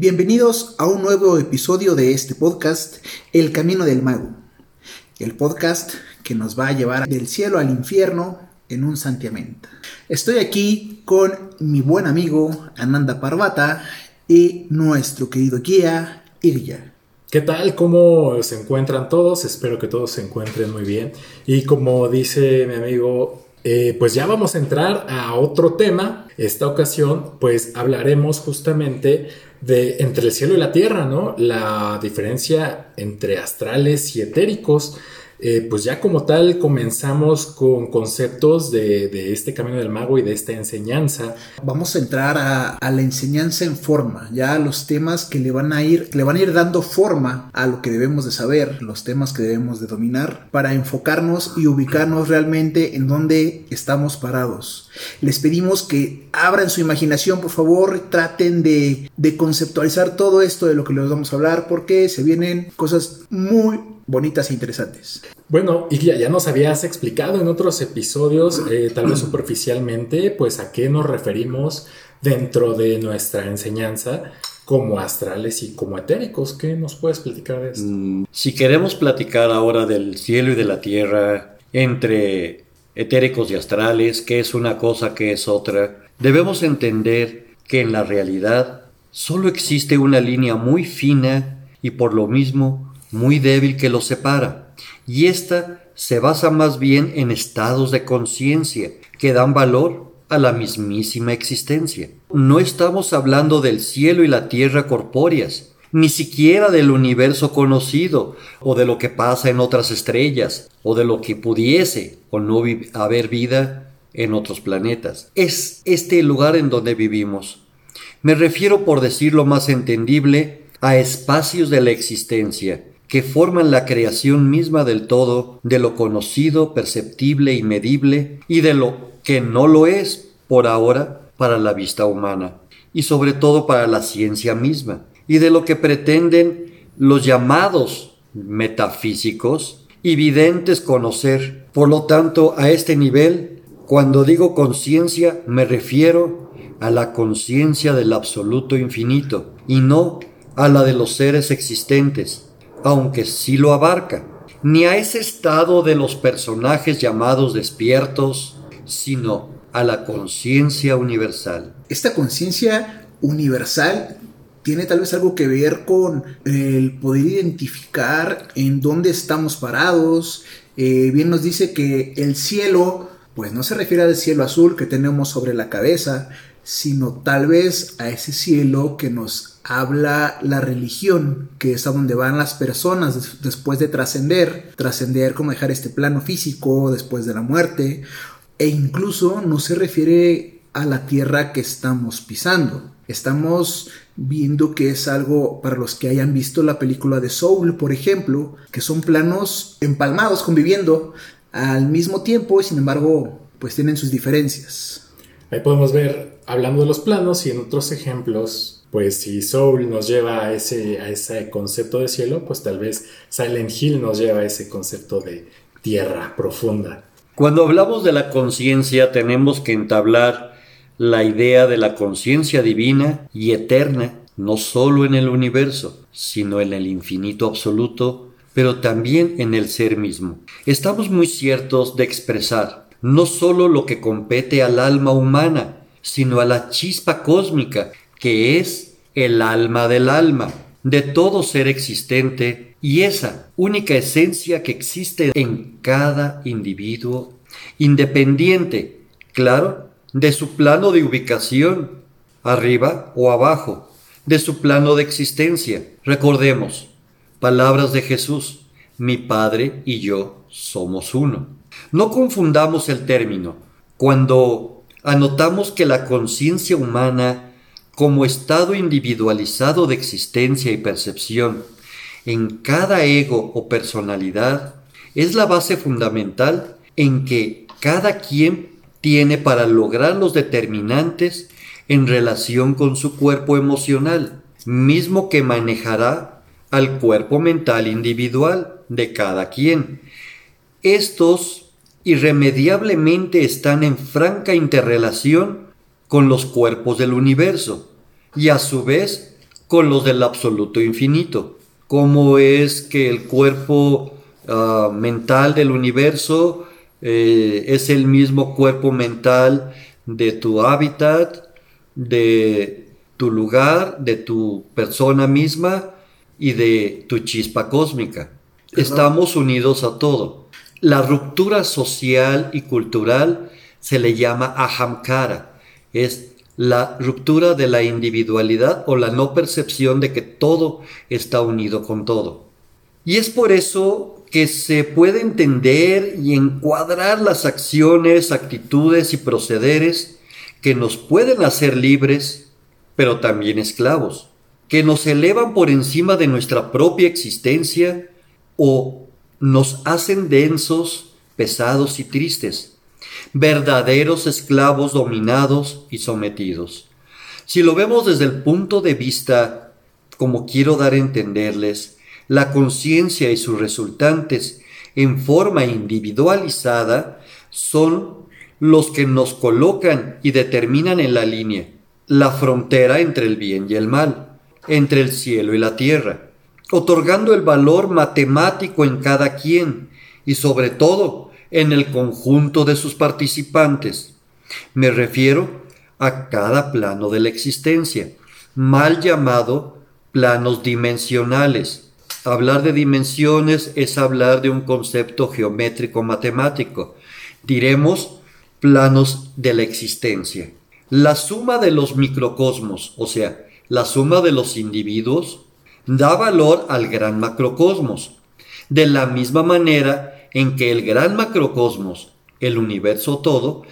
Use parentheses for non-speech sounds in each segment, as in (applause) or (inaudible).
Bienvenidos a un nuevo episodio de este podcast, El Camino del Mago. El podcast que nos va a llevar del cielo al infierno en un santiamén. Estoy aquí con mi buen amigo Ananda Parvata y nuestro querido guía Irya. ¿Qué tal? ¿Cómo se encuentran todos? Espero que todos se encuentren muy bien. Y como dice mi amigo, eh, pues ya vamos a entrar a otro tema. Esta ocasión, pues hablaremos justamente de entre el cielo y la tierra, ¿no? La diferencia entre astrales y etéricos. Eh, pues ya como tal comenzamos con conceptos de, este camino del mago y de esta enseñanza. Vamos a entrar a, la enseñanza en forma, ya los temas que le van a ir, le van a ir dando forma a lo que debemos de saber, los temas que debemos de dominar, para enfocarnos y ubicarnos realmente en donde estamos parados. Les pedimos que abran su imaginación, por favor, traten de, de conceptualizar todo esto de lo que les vamos a hablar, porque se vienen cosas muy bonitas e interesantes. Bueno, y ya, ya nos habías explicado en otros episodios, eh, tal vez superficialmente, pues a qué nos referimos dentro de nuestra enseñanza como astrales y como etéricos. ¿Qué nos puedes platicar de esto? Mm, si queremos platicar ahora del cielo y de la tierra, entre etéricos y astrales, qué es una cosa, qué es otra, debemos entender que en la realidad solo existe una línea muy fina y por lo mismo muy débil que los separa, y ésta se basa más bien en estados de conciencia que dan valor a la mismísima existencia. No estamos hablando del cielo y la tierra corpóreas, ni siquiera del universo conocido, o de lo que pasa en otras estrellas, o de lo que pudiese o no haber vida en otros planetas. Es este el lugar en donde vivimos. Me refiero, por decirlo más entendible, a espacios de la existencia, que forman la creación misma del todo, de lo conocido, perceptible y medible, y de lo que no lo es por ahora para la vista humana, y sobre todo para la ciencia misma, y de lo que pretenden los llamados metafísicos y videntes conocer. Por lo tanto, a este nivel, cuando digo conciencia, me refiero a la conciencia del absoluto infinito, y no a la de los seres existentes, aunque sí lo abarca, ni a ese estado de los personajes llamados despiertos, sino a la conciencia universal. Esta conciencia universal tiene tal vez algo que ver con el poder identificar en dónde estamos parados. Eh, bien nos dice que el cielo, pues no se refiere al cielo azul que tenemos sobre la cabeza, sino tal vez a ese cielo que nos habla la religión, que es a donde van las personas después de trascender, trascender como dejar este plano físico después de la muerte, e incluso no se refiere a la tierra que estamos pisando. Estamos viendo que es algo para los que hayan visto la película de Soul, por ejemplo, que son planos empalmados conviviendo al mismo tiempo y sin embargo pues tienen sus diferencias. Ahí podemos ver, hablando de los planos y en otros ejemplos, pues si Soul nos lleva a ese, a ese concepto de cielo, pues tal vez Silent Hill nos lleva a ese concepto de tierra profunda. Cuando hablamos de la conciencia tenemos que entablar la idea de la conciencia divina y eterna, no solo en el universo, sino en el infinito absoluto, pero también en el ser mismo. Estamos muy ciertos de expresar no solo lo que compete al alma humana, sino a la chispa cósmica que es el alma del alma, de todo ser existente y esa única esencia que existe en cada individuo, independiente, claro, de su plano de ubicación, arriba o abajo, de su plano de existencia. Recordemos, palabras de Jesús, mi Padre y yo somos uno. No confundamos el término. Cuando anotamos que la conciencia humana como estado individualizado de existencia y percepción en cada ego o personalidad es la base fundamental en que cada quien tiene para lograr los determinantes en relación con su cuerpo emocional, mismo que manejará al cuerpo mental individual de cada quien. Estos irremediablemente están en franca interrelación con los cuerpos del universo y a su vez con los del absoluto infinito. Cómo es que el cuerpo ah, mental del universo eh, es el mismo cuerpo mental de tu hábitat, de tu lugar, de tu persona misma y de tu chispa cósmica. Estamos unidos a todo. La ruptura social y cultural se le llama ahamkara. Es la ruptura de la individualidad o la no percepción de que todo está unido con todo. Y es por eso que se puede entender y encuadrar las acciones, actitudes y procederes que nos pueden hacer libres, pero también esclavos, que nos elevan por encima de nuestra propia existencia o nos hacen densos, pesados y tristes, verdaderos esclavos dominados y sometidos. Si lo vemos desde el punto de vista, como quiero dar a entenderles, la conciencia y sus resultantes en forma individualizada son los que nos colocan y determinan en la línea la frontera entre el bien y el mal, entre el cielo y la tierra, otorgando el valor matemático en cada quien y sobre todo en el conjunto de sus participantes. Me refiero a cada plano de la existencia, mal llamado planos dimensionales. Hablar de dimensiones es hablar de un concepto geométrico matemático. Diremos planos de la existencia. La suma de los microcosmos, o sea, la suma de los individuos, da valor al gran macrocosmos, de la misma manera en que el gran macrocosmos, el universo todo,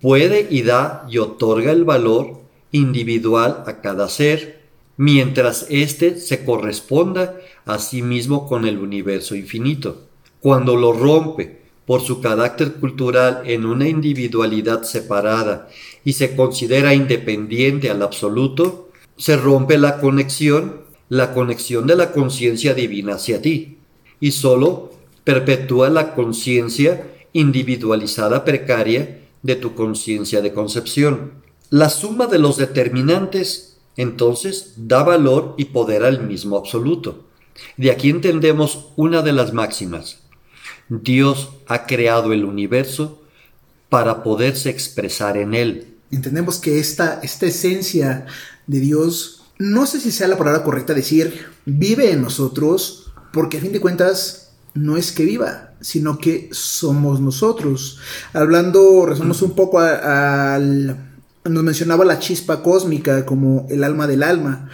puede y da y otorga el valor individual a cada ser, mientras éste se corresponda a sí mismo con el universo infinito. Cuando lo rompe por su carácter cultural en una individualidad separada y se considera independiente al absoluto, se rompe la conexión la conexión de la conciencia divina hacia ti y solo perpetúa la conciencia individualizada precaria de tu conciencia de concepción. La suma de los determinantes entonces da valor y poder al mismo absoluto. De aquí entendemos una de las máximas. Dios ha creado el universo para poderse expresar en él. Entendemos que esta, esta esencia de Dios no sé si sea la palabra correcta decir vive en nosotros, porque a fin de cuentas no es que viva, sino que somos nosotros. Hablando, resumimos un poco al... Nos mencionaba la chispa cósmica como el alma del alma.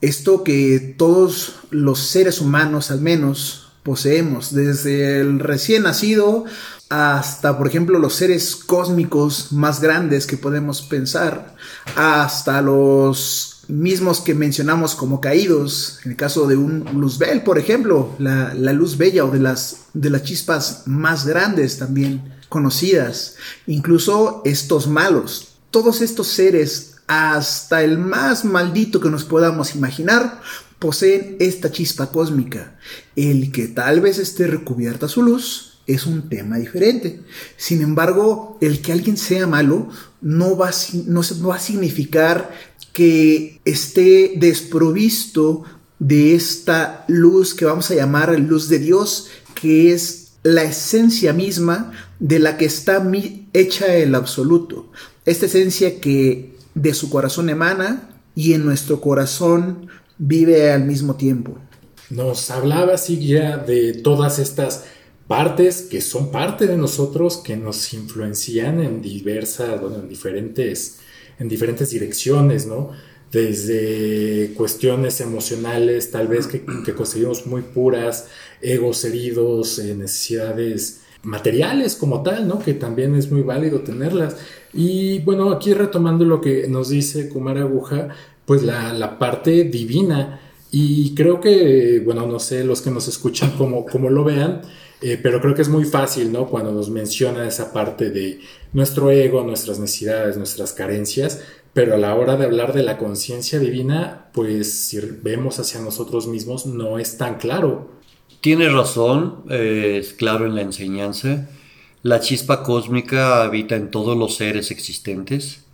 Esto que todos los seres humanos al menos poseemos, desde el recién nacido hasta, por ejemplo, los seres cósmicos más grandes que podemos pensar, hasta los mismos que mencionamos como caídos, en el caso de un Luzbel, por ejemplo, la, luz bella o de las, de las chispas más grandes también conocidas, incluso estos malos, todos estos seres, hasta el más maldito que nos podamos imaginar, poseen esta chispa cósmica. El que tal vez esté recubierta su luz es un tema diferente. Sin embargo, el que alguien sea malo no va, no va a significar que esté desprovisto de esta luz que vamos a llamar luz de Dios, que es la esencia misma de la que está hecha el absoluto. Esta esencia que de su corazón emana y en nuestro corazón vive al mismo tiempo. Nos hablaba ya de todas estas partes que son parte de nosotros, que nos influencian en diversas, bueno, en diferentes en diferentes direcciones, ¿no? Desde cuestiones emocionales, tal vez que, que conseguimos muy puras, egos heridos, eh, necesidades materiales como tal, ¿no? Que también es muy válido tenerlas. Y bueno, aquí retomando lo que nos dice Kumar Aguja, pues la, parte divina. Y creo que, bueno, no sé los que nos escuchan cómo, cómo lo vean, eh, pero creo que es muy fácil, ¿no? Cuando nos menciona esa parte de nuestro ego, nuestras necesidades, nuestras carencias, pero a la hora de hablar de la conciencia divina, pues si vemos hacia nosotros mismos, no es tan claro. Tiene razón, eh, es claro en la enseñanza. La chispa cósmica habita en todos los seres existentes,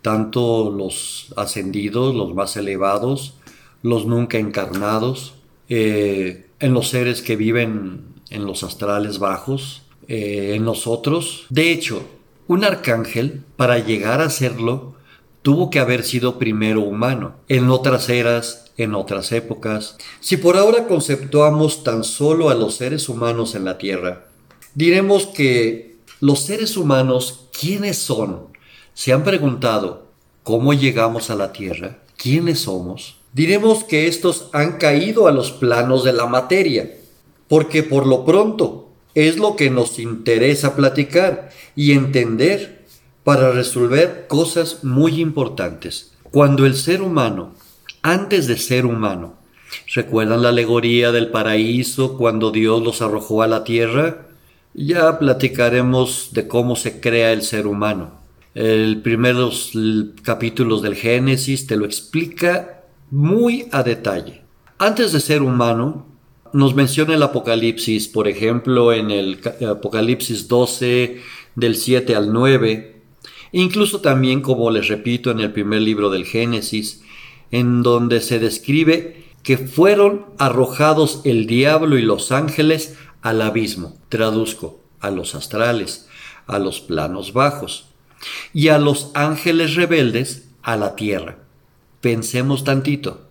tanto los ascendidos, los más elevados, los nunca encarnados, eh, en los seres que viven en los astrales bajos, eh, en nosotros. De hecho, un arcángel, para llegar a serlo, tuvo que haber sido primero humano, en otras eras, en otras épocas. Si por ahora conceptuamos tan solo a los seres humanos en la Tierra, diremos que los seres humanos, ¿quiénes son? ¿Se han preguntado cómo llegamos a la Tierra? ¿Quiénes somos? Diremos que estos han caído a los planos de la materia, porque por lo pronto es lo que nos interesa platicar y entender para resolver cosas muy importantes. Cuando el ser humano, antes de ser humano, ¿recuerdan la alegoría del paraíso cuando Dios los arrojó a la tierra? Ya platicaremos de cómo se crea el ser humano. El primeros capítulos del Génesis te lo explica muy a detalle. Antes de ser humano, nos menciona el Apocalipsis, por ejemplo, en el Apocalipsis 12, del 7 al 9, incluso también, como les repito, en el primer libro del Génesis, en donde se describe que fueron arrojados el diablo y los ángeles al abismo, traduzco, a los astrales, a los planos bajos, y a los ángeles rebeldes a la tierra. Pensemos tantito.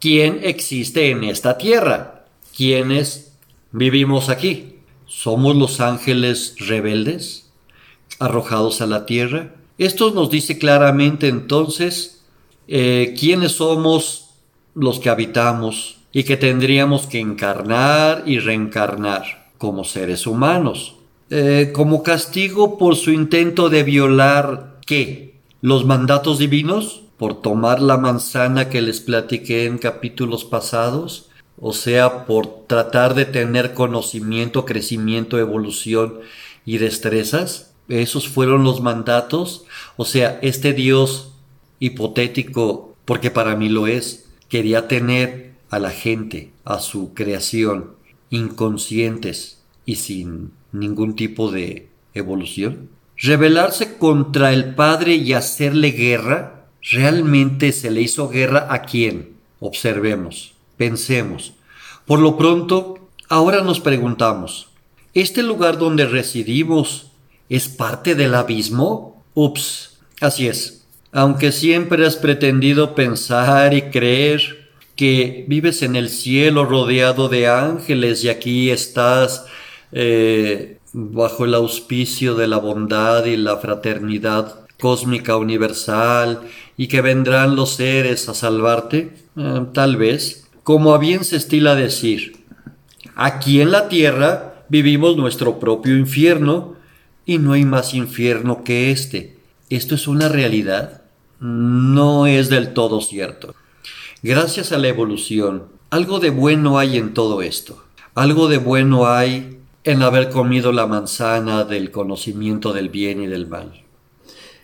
¿Quién existe en esta tierra? ¿Quiénes vivimos aquí? ¿Somos los ángeles rebeldes arrojados a la tierra? Esto nos dice claramente entonces eh, quiénes somos los que habitamos y que tendríamos que encarnar y reencarnar como seres humanos. Eh, como castigo por su intento de violar qué? Los mandatos divinos, por tomar la manzana que les platiqué en capítulos pasados, o sea, por tratar de tener conocimiento, crecimiento, evolución y destrezas. Esos fueron los mandatos. O sea, este Dios hipotético, porque para mí lo es, quería tener a la gente, a su creación, inconscientes y sin ningún tipo de evolución. Rebelarse contra el Padre y hacerle guerra, ¿realmente se le hizo guerra a quién? Observemos. Pensemos. Por lo pronto, ahora nos preguntamos, ¿este lugar donde residimos es parte del abismo? Ups, así es. Aunque siempre has pretendido pensar y creer que vives en el cielo rodeado de ángeles y aquí estás eh, bajo el auspicio de la bondad y la fraternidad cósmica universal y que vendrán los seres a salvarte, eh, tal vez, como a bien se estila decir, aquí en la tierra vivimos nuestro propio infierno y no hay más infierno que este. ¿Esto es una realidad? No es del todo cierto. Gracias a la evolución, algo de bueno hay en todo esto. Algo de bueno hay en haber comido la manzana del conocimiento del bien y del mal.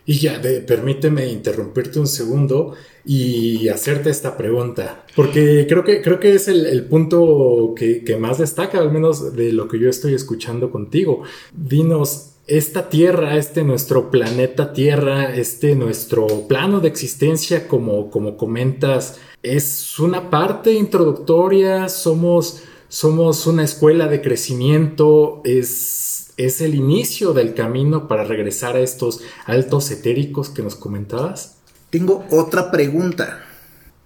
Y ya, permíteme interrumpirte un segundo y hacerte esta pregunta, porque creo que, creo que es el, punto que, que, más destaca, al menos de lo que yo estoy escuchando contigo. Dinos, esta Tierra, este nuestro planeta Tierra, este nuestro plano de existencia, como, como comentas, es una parte introductoria, somos, somos una escuela de crecimiento, es es el inicio del camino para regresar a estos altos etéricos que nos comentabas? Tengo otra pregunta.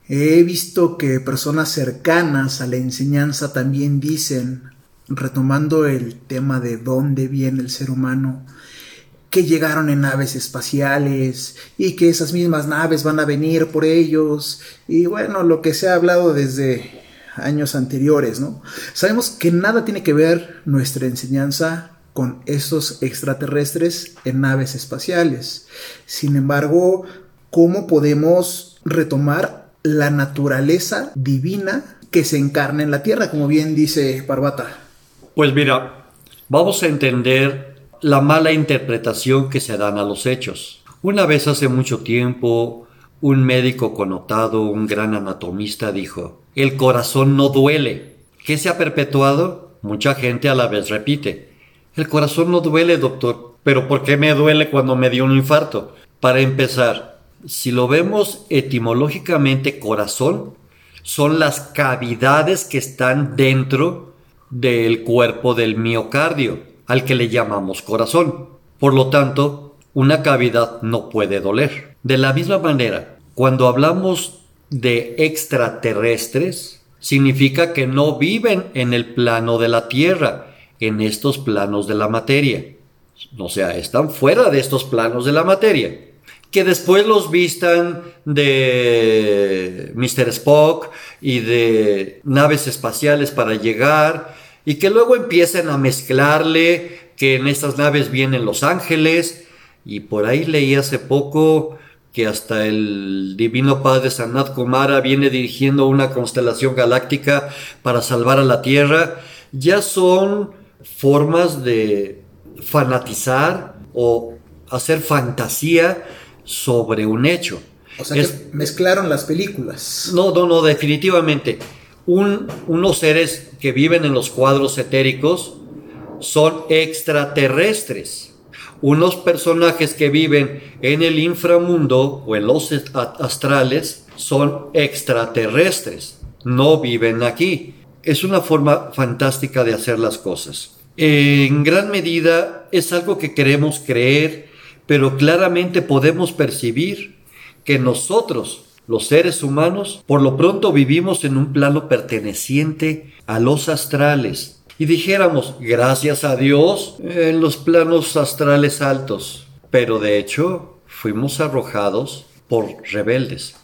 He visto que personas cercanas a la enseñanza también dicen, retomando el tema de dónde viene el ser humano, que llegaron en naves espaciales y que esas mismas naves van a venir por ellos y bueno, lo que se ha hablado desde años anteriores, ¿no? Sabemos que nada tiene que ver nuestra enseñanza con estos extraterrestres en naves espaciales. Sin embargo, ¿cómo podemos retomar la naturaleza divina que se encarna en la Tierra, como bien dice Parvata? Pues mira, vamos a entender la mala interpretación que se dan a los hechos. Una vez hace mucho tiempo, un médico connotado, un gran anatomista, dijo, el corazón no duele. ¿Qué se ha perpetuado? Mucha gente a la vez repite, el corazón no duele, doctor. Pero ¿por qué me duele cuando me dio un infarto? Para empezar, si lo vemos etimológicamente corazón, son las cavidades que están dentro del cuerpo del miocardio, al que le llamamos corazón. Por lo tanto, una cavidad no puede doler. De la misma manera, cuando hablamos de extraterrestres, significa que no viven en el plano de la Tierra, en estos planos de la materia. O sea, están fuera de estos planos de la materia. Que después los vistan de Mr. Spock y de naves espaciales para llegar y que luego empiecen a mezclarle que en estas naves vienen los ángeles y por ahí leí hace poco que hasta el Divino Padre Sanat Kumara viene dirigiendo una constelación galáctica para salvar a la Tierra, ya son formas de fanatizar o hacer fantasía sobre un hecho. O sea, que mezclaron las películas. No, no, no, definitivamente. unos seres que viven en los cuadros etéricos son extraterrestres. Unos personajes que viven en el inframundo o en los astrales son extraterrestres. No viven aquí. Es una forma fantástica de hacer las cosas. En gran medida es algo que queremos creer, pero claramente podemos percibir que nosotros, los seres humanos, por lo pronto vivimos en un plano perteneciente a los astrales. Y dijéramos, gracias a Dios, en los planos astrales altos. Pero de hecho, fuimos arrojados por rebeldes.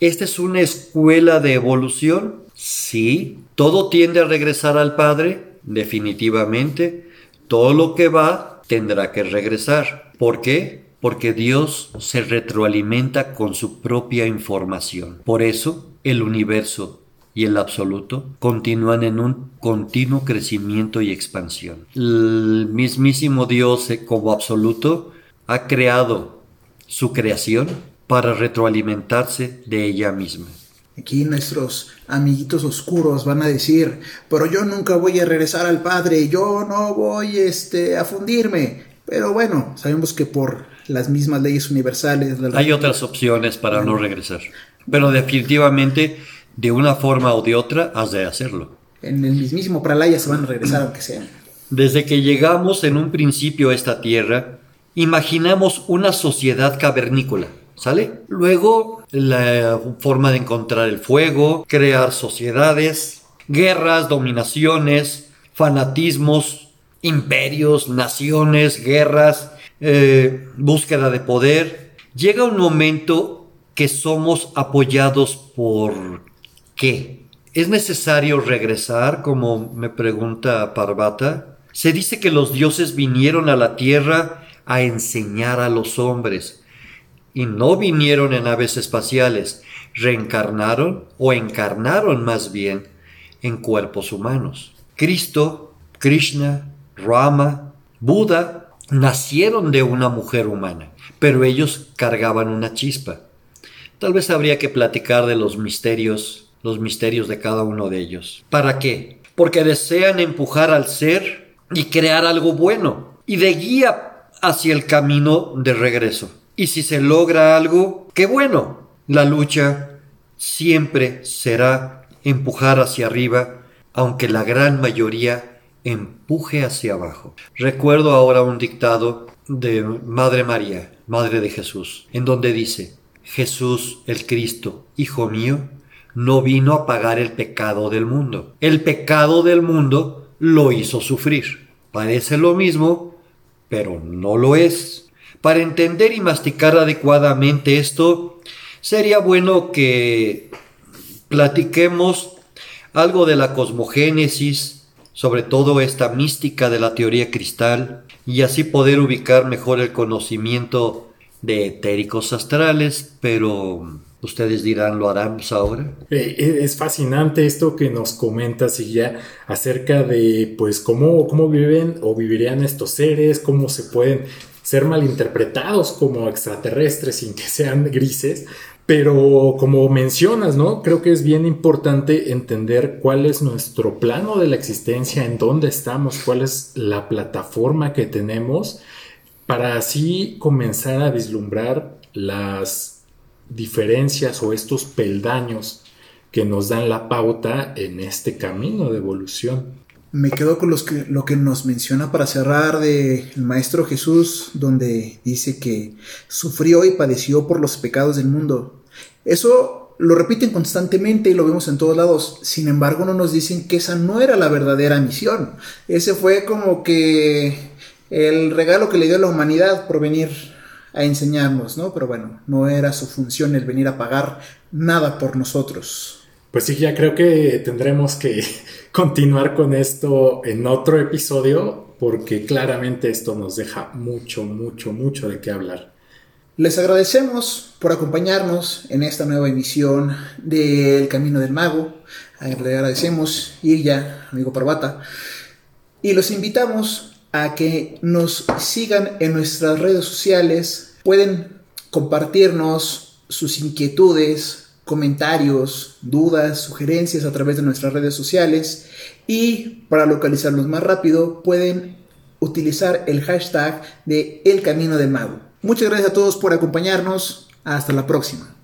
¿Esta es una escuela de evolución? Sí. ¿Todo tiende a regresar al Padre? Definitivamente, todo lo que va tendrá que regresar. ¿Por qué? Porque Dios se retroalimenta con su propia información. Por eso el universo y el absoluto continúan en un continuo crecimiento y expansión. El mismísimo Dios eh, como absoluto ha creado su creación para retroalimentarse de ella misma. Aquí nuestros amiguitos oscuros van a decir, pero yo nunca voy a regresar al Padre, yo no voy este, a fundirme. Pero bueno, sabemos que por las mismas leyes universales... Hay otras opciones para no regresar. Pero definitivamente, de una forma o de otra, has de hacerlo. En el mismísimo Pralaya se van a regresar aunque sea. Desde que llegamos en un principio a esta tierra, imaginamos una sociedad cavernícola ¿Sale? Luego, la forma de encontrar el fuego, crear sociedades, guerras, dominaciones, fanatismos, imperios, naciones, guerras, eh, búsqueda de poder. Llega un momento que somos apoyados por qué. ¿Es necesario regresar, como me pregunta Parvata? Se dice que los dioses vinieron a la tierra a enseñar a los hombres y no vinieron en aves espaciales, reencarnaron o encarnaron más bien en cuerpos humanos. Cristo, Krishna, Rama, Buda nacieron de una mujer humana, pero ellos cargaban una chispa. Tal vez habría que platicar de los misterios, los misterios de cada uno de ellos. ¿Para qué? Porque desean empujar al ser y crear algo bueno y de guía hacia el camino de regreso. Y si se logra algo, qué bueno. La lucha siempre será empujar hacia arriba, aunque la gran mayoría empuje hacia abajo. Recuerdo ahora un dictado de Madre María, Madre de Jesús, en donde dice, Jesús el Cristo, Hijo mío, no vino a pagar el pecado del mundo. El pecado del mundo lo hizo sufrir. Parece lo mismo, pero no lo es. Para entender y masticar adecuadamente esto, sería bueno que platiquemos algo de la cosmogénesis, sobre todo esta mística de la teoría cristal, y así poder ubicar mejor el conocimiento de etéricos astrales, pero ustedes dirán, ¿lo haremos ahora? Eh, eh, es fascinante esto que nos comentas y ya acerca de pues cómo, cómo viven o vivirían estos seres, cómo se pueden ser malinterpretados como extraterrestres sin que sean grises. Pero como mencionas, ¿no? Creo que es bien importante entender cuál es nuestro plano de la existencia, en dónde estamos, cuál es la plataforma que tenemos, para así comenzar a vislumbrar las diferencias o estos peldaños que nos dan la pauta en este camino de evolución. Me quedo con los que, lo que nos menciona para cerrar de el Maestro Jesús, donde dice que sufrió y padeció por los pecados del mundo. Eso lo repiten constantemente y lo vemos en todos lados. Sin embargo, no nos dicen que esa no era la verdadera misión. Ese fue como que el regalo que le dio la humanidad por venir a enseñarnos, ¿no? Pero bueno, no era su función el venir a pagar nada por nosotros. Pues sí, ya creo que tendremos que (laughs) continuar con esto en otro episodio porque claramente esto nos deja mucho, mucho, mucho de qué hablar. Les agradecemos por acompañarnos en esta nueva emisión del Camino del Mago. Le agradecemos y ya, amigo Parvata. Y los invitamos a que nos sigan en nuestras redes sociales. Pueden compartirnos sus inquietudes, comentarios, dudas, sugerencias a través de nuestras redes sociales y para localizarlos más rápido pueden utilizar el hashtag de El Camino del Mago. Muchas gracias a todos por acompañarnos. Hasta la próxima.